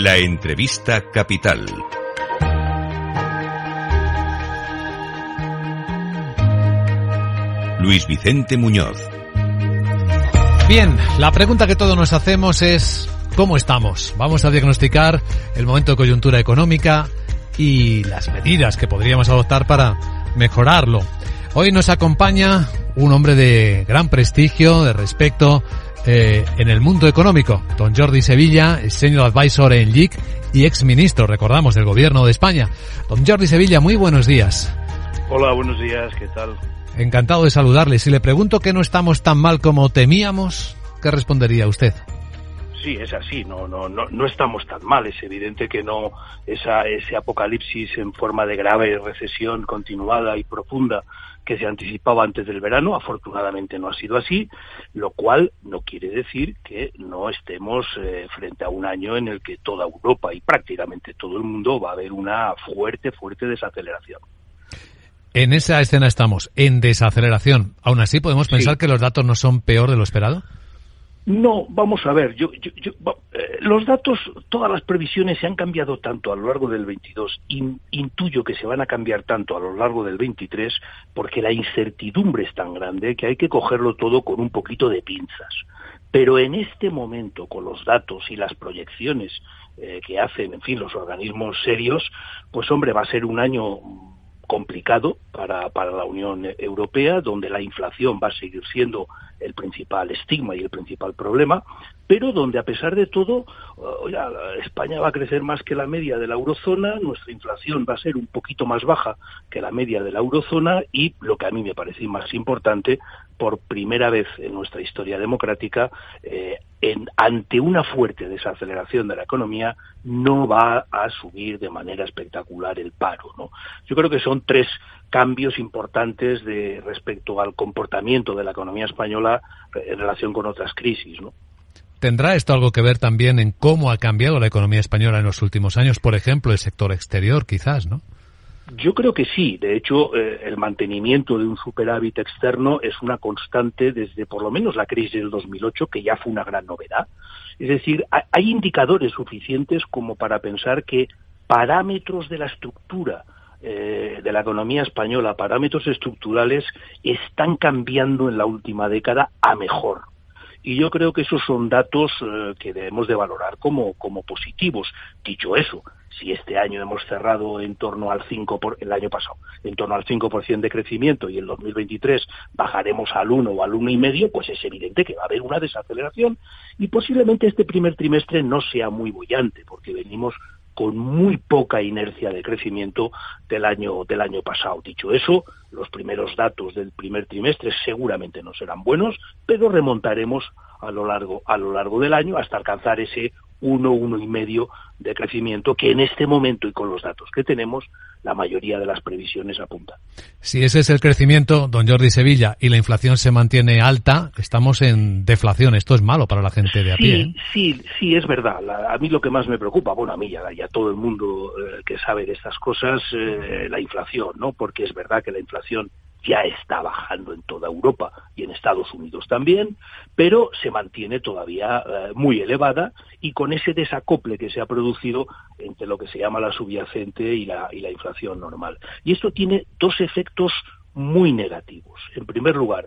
La entrevista capital. Luis Vicente Muñoz. Bien, la pregunta que todos nos hacemos es ¿cómo estamos? Vamos a diagnosticar el momento de coyuntura económica y las medidas que podríamos adoptar para mejorarlo. Hoy nos acompaña un hombre de gran prestigio, de respeto eh, en el mundo económico, don Jordi Sevilla, senior advisor en LIC y ex ministro, recordamos, del gobierno de España. Don Jordi Sevilla, muy buenos días. Hola, buenos días, ¿qué tal? Encantado de saludarle. Si le pregunto que no estamos tan mal como temíamos, ¿qué respondería usted? Sí, es así, no, no, no, no estamos tan mal. Es evidente que no esa, ese apocalipsis en forma de grave recesión continuada y profunda que se anticipaba antes del verano, afortunadamente no ha sido así, lo cual no quiere decir que no estemos eh, frente a un año en el que toda Europa y prácticamente todo el mundo va a ver una fuerte, fuerte desaceleración. En esa escena estamos, en desaceleración. Aún así, ¿podemos pensar que los datos no son peor de lo esperado? No, vamos a ver, yo, eh, los datos, todas las previsiones se han cambiado tanto a lo largo del 22, intuyo que se van a cambiar tanto a lo largo del 23, porque la incertidumbre es tan grande que hay que cogerlo todo con un poquito de pinzas. Pero en este momento, con los datos y las proyecciones eh, que hacen, en fin, los organismos serios, pues hombre, va a ser un año complicado para, para la Unión Europea, donde la inflación va a seguir siendo el principal estigma y el principal problema, pero donde a pesar de todo, uh, España va a crecer más que la media de la eurozona, nuestra inflación va a ser un poquito más baja que la media de la eurozona y, lo que a mí me parece más importante, por primera vez en nuestra historia democrática, eh, en, ante una fuerte desaceleración de la economía, no va a subir de manera espectacular el paro. ¿no? Yo creo que son tres cambios importantes de respecto al comportamiento de la economía española en relación con otras crisis, ¿no? ¿Tendrá esto algo que ver también en cómo ha cambiado la economía española en los últimos años? Por ejemplo, el sector exterior, quizás, ¿no? Yo creo que sí. De hecho, eh, el mantenimiento de un superávit externo es una constante desde por lo menos la crisis del 2008, que ya fue una gran novedad. Es decir, hay indicadores suficientes como para pensar que parámetros de la estructura eh, de la economía española, parámetros estructurales, están cambiando en la última década a mejor. Y yo creo que esos son datos eh, que debemos de valorar como, como positivos. Dicho eso, si este año hemos cerrado en torno al 5 por, el año pasado, en torno al 5% de crecimiento y en 2023 bajaremos al 1 o al 1,5, pues es evidente que va a haber una desaceleración y posiblemente este primer trimestre no sea muy bullante porque venimos con muy poca inercia de crecimiento del año del año pasado. Dicho eso, los primeros datos del primer trimestre seguramente no serán buenos, pero remontaremos a lo largo a lo largo del año hasta alcanzar ese 1, uno y medio de crecimiento que en este momento y con los datos que tenemos la mayoría de las previsiones apuntan. Si ese es el crecimiento, don Jordi Sevilla, y la inflación se mantiene alta, estamos en deflación. Esto es malo para la gente de a pie. ¿eh? Sí, sí, es verdad. a mí lo que más me preocupa, bueno, a mí ya, ya todo el mundo eh, que sabe de estas cosas, eh, la inflación, ¿no? Porque es verdad que la inflación ya está bajando en toda Europa y en Estados Unidos también, pero se mantiene todavía eh, muy elevada y con ese desacople que se ha producido entre lo que se llama la subyacente y la, y la inflación normal. Y esto tiene dos efectos muy negativos. En primer lugar,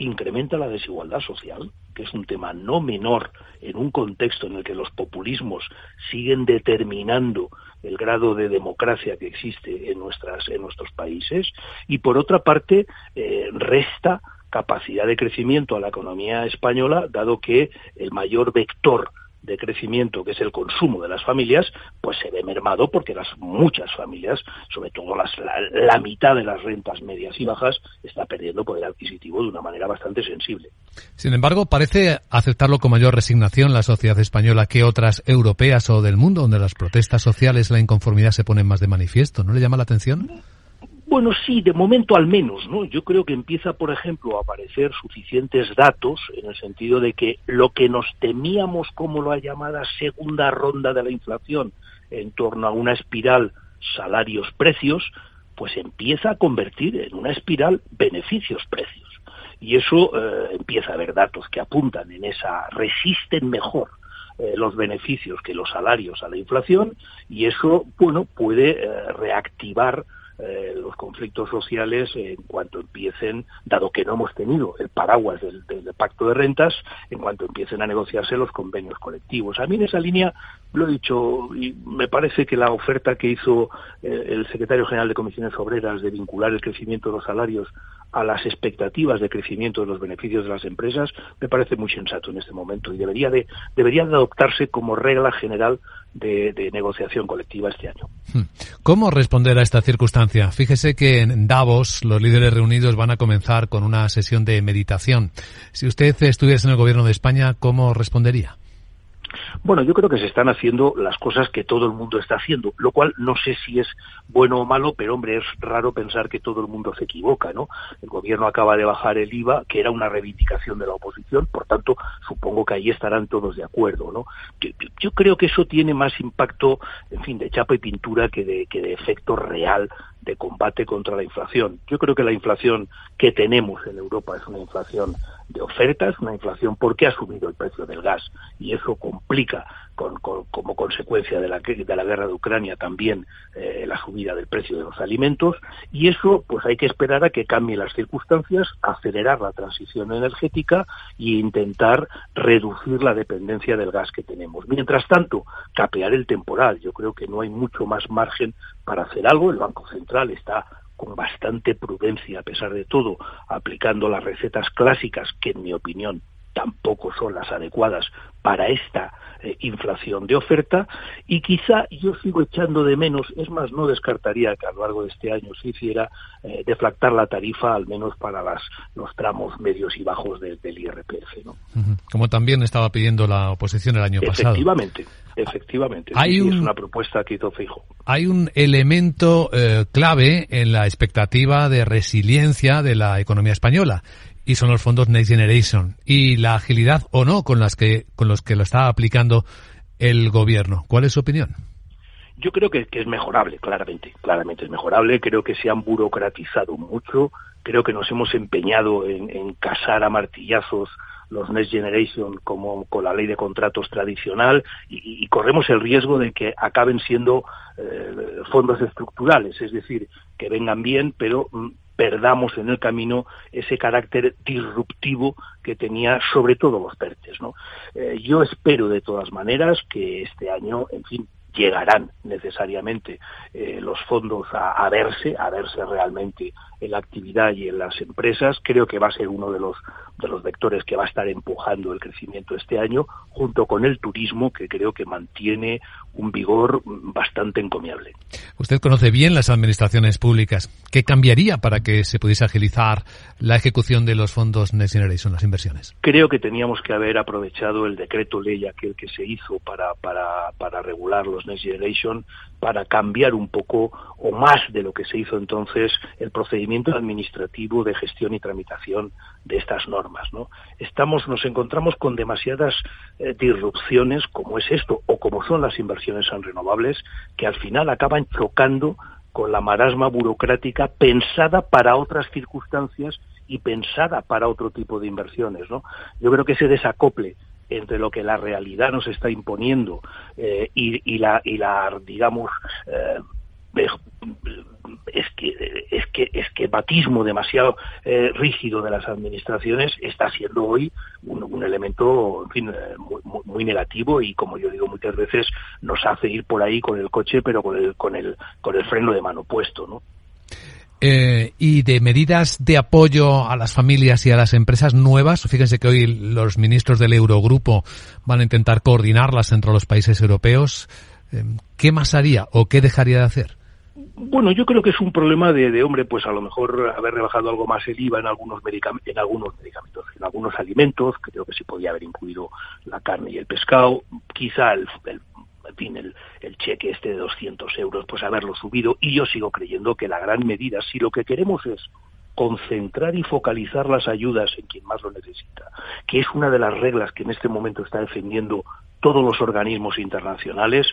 incrementa la desigualdad social, que es un tema no menor en un contexto en el que los populismos siguen determinando el grado de democracia que existe en nuestras en nuestros países y por otra parte eh, resta capacidad de crecimiento a la economía española dado que el mayor vector de crecimiento, que es el consumo de las familias, pues se ve mermado porque las muchas familias, sobre todo las, la, mitad de las rentas medias y bajas, está perdiendo poder adquisitivo de una manera bastante sensible. Sin embargo, parece aceptarlo con mayor resignación la sociedad española que otras europeas o del mundo, donde las protestas sociales, la inconformidad se ponen más de manifiesto. ¿No le llama la atención? Bueno, sí, de momento al menos, ¿no? Yo creo que empieza, por ejemplo, a aparecer suficientes datos en el sentido de que lo que nos temíamos como la llamada segunda ronda de la inflación en torno a una espiral salarios-precios, pues empieza a convertir en una espiral beneficios-precios. Y eso eh, empieza a haber datos que apuntan en esa, resisten mejor eh, los beneficios que los salarios a la inflación y eso, bueno, puede eh, reactivar eh, los conflictos sociales en cuanto empiecen, dado que no hemos tenido el paraguas del, pacto de rentas, en cuanto empiecen a negociarse los convenios colectivos. A mí en esa línea lo he dicho y me parece que la oferta que hizo eh, el secretario general de Comisiones Obreras de vincular el crecimiento de los salarios a las expectativas de crecimiento de los beneficios de las empresas me parece muy sensato en este momento y debería de debería de adoptarse como regla general de, de negociación colectiva este año. Hmm. ¿Cómo responder a esta circunstancia? Fíjese que en Davos los líderes reunidos van a comenzar con una sesión de meditación. Si usted estuviese en el gobierno de España, ¿cómo respondería? Bueno, yo creo que se están haciendo las cosas que todo el mundo está haciendo, lo cual no sé si es bueno o malo, pero hombre, es raro pensar que todo el mundo se equivoca, ¿no? El gobierno acaba de bajar el IVA, que era una reivindicación de la oposición, por tanto, supongo que ahí estarán todos de acuerdo, ¿no? Yo, creo que eso tiene más impacto, en fin, de chapa y pintura que de, que de efecto real de combate contra la inflación. Yo creo que la inflación que tenemos en Europa es una inflación de ofertas, una inflación porque ha subido el precio del gas y eso complica como consecuencia de la, de la guerra de Ucrania también eh, la subida del precio de los alimentos y eso pues hay que esperar a que cambien las circunstancias, acelerar la transición energética e intentar reducir la dependencia del gas que tenemos. Mientras tanto, capear el temporal, yo creo que no hay mucho más margen para hacer algo, el Banco Central está con bastante prudencia, a pesar de todo, aplicando las recetas clásicas que, en mi opinión, tampoco son las adecuadas para esta eh, inflación de oferta y quizá yo sigo echando de menos, es más, no descartaría que a lo largo de este año se hiciera eh, deflactar la tarifa al menos para las, los tramos medios y bajos del IRPF. ¿no? Como también estaba pidiendo la oposición el año pasado. Efectivamente, efectivamente. Hay es una propuesta que hizo Fijo. Hay un elemento eh, clave en la expectativa de resiliencia de la economía española y son los fondos Next Generation y la agilidad o no con las que con los que lo está aplicando el gobierno. ¿Cuál es su opinión? Yo creo que, es mejorable, claramente, claramente es mejorable. Creo que se han burocratizado mucho. Creo que nos hemos empeñado en, casar a martillazos los Next Generation como con la ley de contratos tradicional y, corremos el riesgo de que acaben siendo eh, fondos estructurales, es decir, que vengan bien, pero mm, perdamos en el camino ese carácter disruptivo que tenía sobre todo los PERTES. ¿no? Eh, yo espero de todas maneras que este año, en fin, llegarán necesariamente eh, los fondos a, verse, a verse realmente en la actividad y en las empresas. Creo que va a ser uno de los de los vectores que va a estar empujando el crecimiento este año, junto con el turismo, que creo que mantiene un vigor bastante encomiable. Usted conoce bien las administraciones públicas. ¿Qué cambiaría para que se pudiese agilizar la ejecución de los fondos Next Generation, las inversiones? Creo que teníamos que haber aprovechado el decreto ley aquel que se hizo para, para, para regular los Next Generation, para cambiar un poco o más de lo que se hizo entonces el procedimiento administrativo de gestión y tramitación de estas normas. ¿no? Estamos, nos encontramos con demasiadas eh, disrupciones como es esto o como son las inversiones en renovables que al final acaban chocando con la marasma burocrática pensada para otras circunstancias y pensada para otro tipo de inversiones. ¿no? Yo creo que ese desacople entre lo que la realidad nos está imponiendo eh, y, la, y la, digamos, eh, es que es que es demasiado eh, rígido de las administraciones está siendo hoy un, elemento eh, muy, muy, negativo y como yo digo muchas veces nos hace ir por ahí con el coche pero con el con el con el freno de mano puesto no eh, y de medidas de apoyo a las familias y a las empresas nuevas. Fíjense que hoy los ministros del Eurogrupo van a intentar coordinarlas entre los países europeos. ¿Qué más haría o qué dejaría de hacer? Bueno, yo creo que es un problema de, de, hombre, pues a lo mejor haber rebajado algo más el IVA en algunos, en algunos medicamentos, en algunos alimentos, creo que sí podía haber incluido la carne y el pescado, quizá el, el el, el, cheque este de 200 euros, pues haberlo subido. Y yo sigo creyendo que la gran medida, si lo que queremos es concentrar y focalizar las ayudas en quien más lo necesita, que es una de las reglas que en este momento está defendiendo todos los organismos internacionales,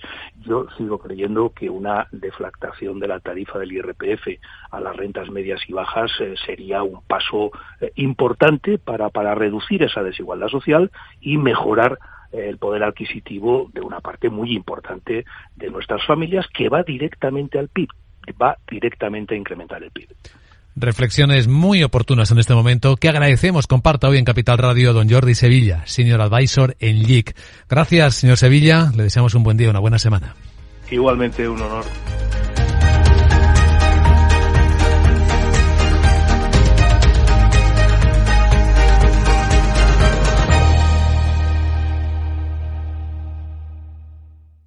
yo sigo creyendo que una deflactación de la tarifa del IRPF a las rentas medias y bajas eh, sería un paso eh, importante para, para reducir esa desigualdad social y mejorar el poder adquisitivo de una parte muy importante de nuestras familias que va directamente al PIB, va directamente a incrementar el PIB. Reflexiones muy oportunas en este momento que agradecemos comparta hoy en Capital Radio don Jordi Sevilla, Senior Advisor en LIC. Gracias, señor Sevilla. Le deseamos un buen día, una buena semana. Igualmente, un honor.